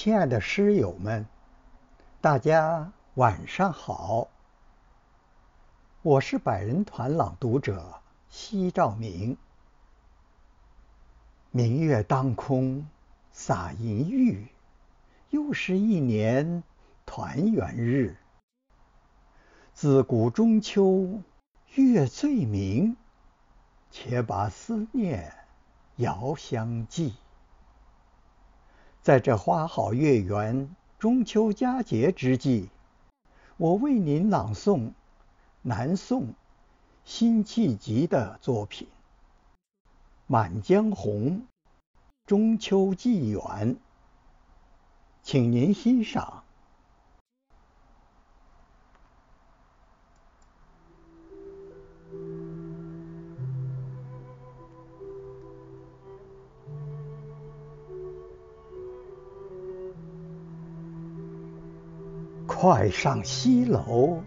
亲爱的诗友们，大家晚上好。我是百人团朗读者西兆明。明月当空，洒银玉，又是一年团圆日。自古中秋月最明，且把思念遥相寄。在这花好月圆、中秋佳节之际，我为您朗诵南宋辛弃疾的作品《满江红·中秋寄远》，请您欣赏。快上西楼，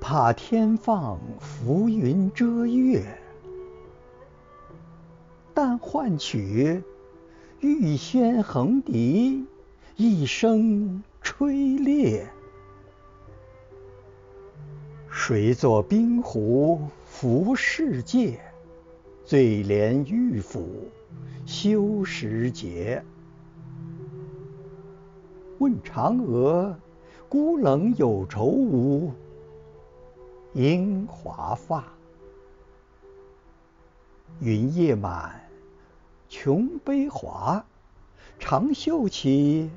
怕天放浮云遮月。但换取玉轩横笛一声吹裂。谁作冰壶浮世界？醉怜玉斧修时节。问嫦娥。孤冷有愁无？樱华发。云夜满，琼杯华。长袖起，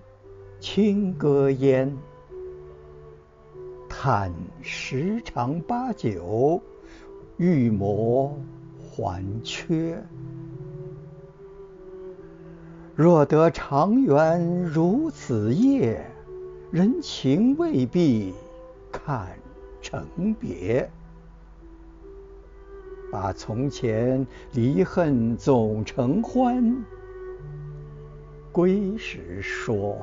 清歌烟。叹十常八九，玉磨还缺。若得长圆如此夜。人情未必看成别，把从前离恨总成欢。归时说。